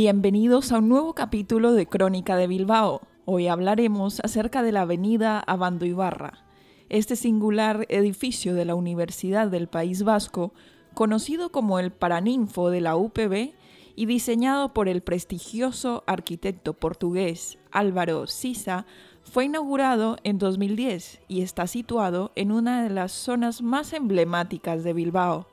Bienvenidos a un nuevo capítulo de Crónica de Bilbao. Hoy hablaremos acerca de la avenida Abando Ibarra. Este singular edificio de la Universidad del País Vasco, conocido como el Paraninfo de la UPB y diseñado por el prestigioso arquitecto portugués Álvaro Sisa, fue inaugurado en 2010 y está situado en una de las zonas más emblemáticas de Bilbao,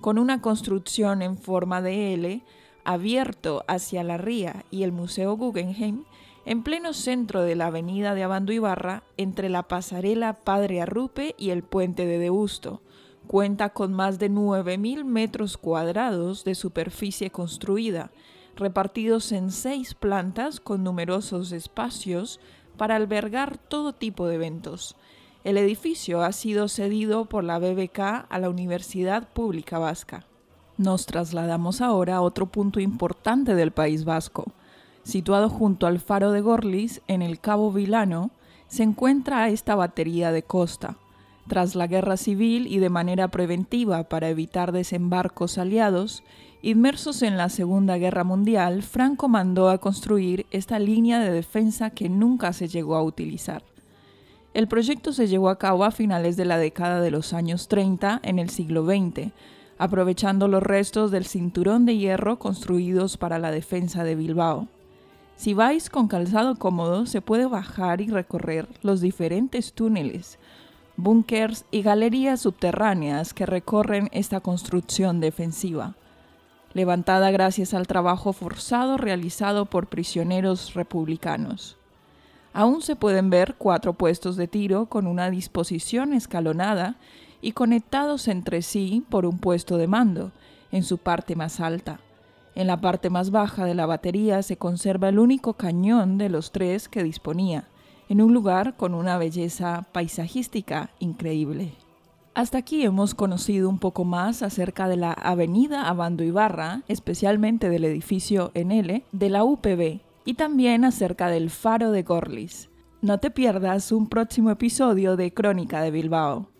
con una construcción en forma de L, abierto hacia la ría y el Museo Guggenheim, en pleno centro de la avenida de Abando Ibarra, entre la pasarela Padre Arrupe y el puente de Deusto. Cuenta con más de 9.000 metros cuadrados de superficie construida, repartidos en seis plantas con numerosos espacios para albergar todo tipo de eventos. El edificio ha sido cedido por la BBK a la Universidad Pública Vasca. Nos trasladamos ahora a otro punto importante del País Vasco. Situado junto al faro de Gorlis, en el Cabo Vilano, se encuentra esta batería de costa. Tras la guerra civil y de manera preventiva para evitar desembarcos aliados, inmersos en la Segunda Guerra Mundial, Franco mandó a construir esta línea de defensa que nunca se llegó a utilizar. El proyecto se llevó a cabo a finales de la década de los años 30 en el siglo XX, aprovechando los restos del cinturón de hierro construidos para la defensa de Bilbao. Si vais con calzado cómodo, se puede bajar y recorrer los diferentes túneles, búnkers y galerías subterráneas que recorren esta construcción defensiva, levantada gracias al trabajo forzado realizado por prisioneros republicanos. Aún se pueden ver cuatro puestos de tiro con una disposición escalonada y conectados entre sí por un puesto de mando en su parte más alta. En la parte más baja de la batería se conserva el único cañón de los tres que disponía, en un lugar con una belleza paisajística increíble. Hasta aquí hemos conocido un poco más acerca de la avenida Abando Ibarra, especialmente del edificio NL de la UPB, y también acerca del faro de Gorlis. No te pierdas un próximo episodio de Crónica de Bilbao.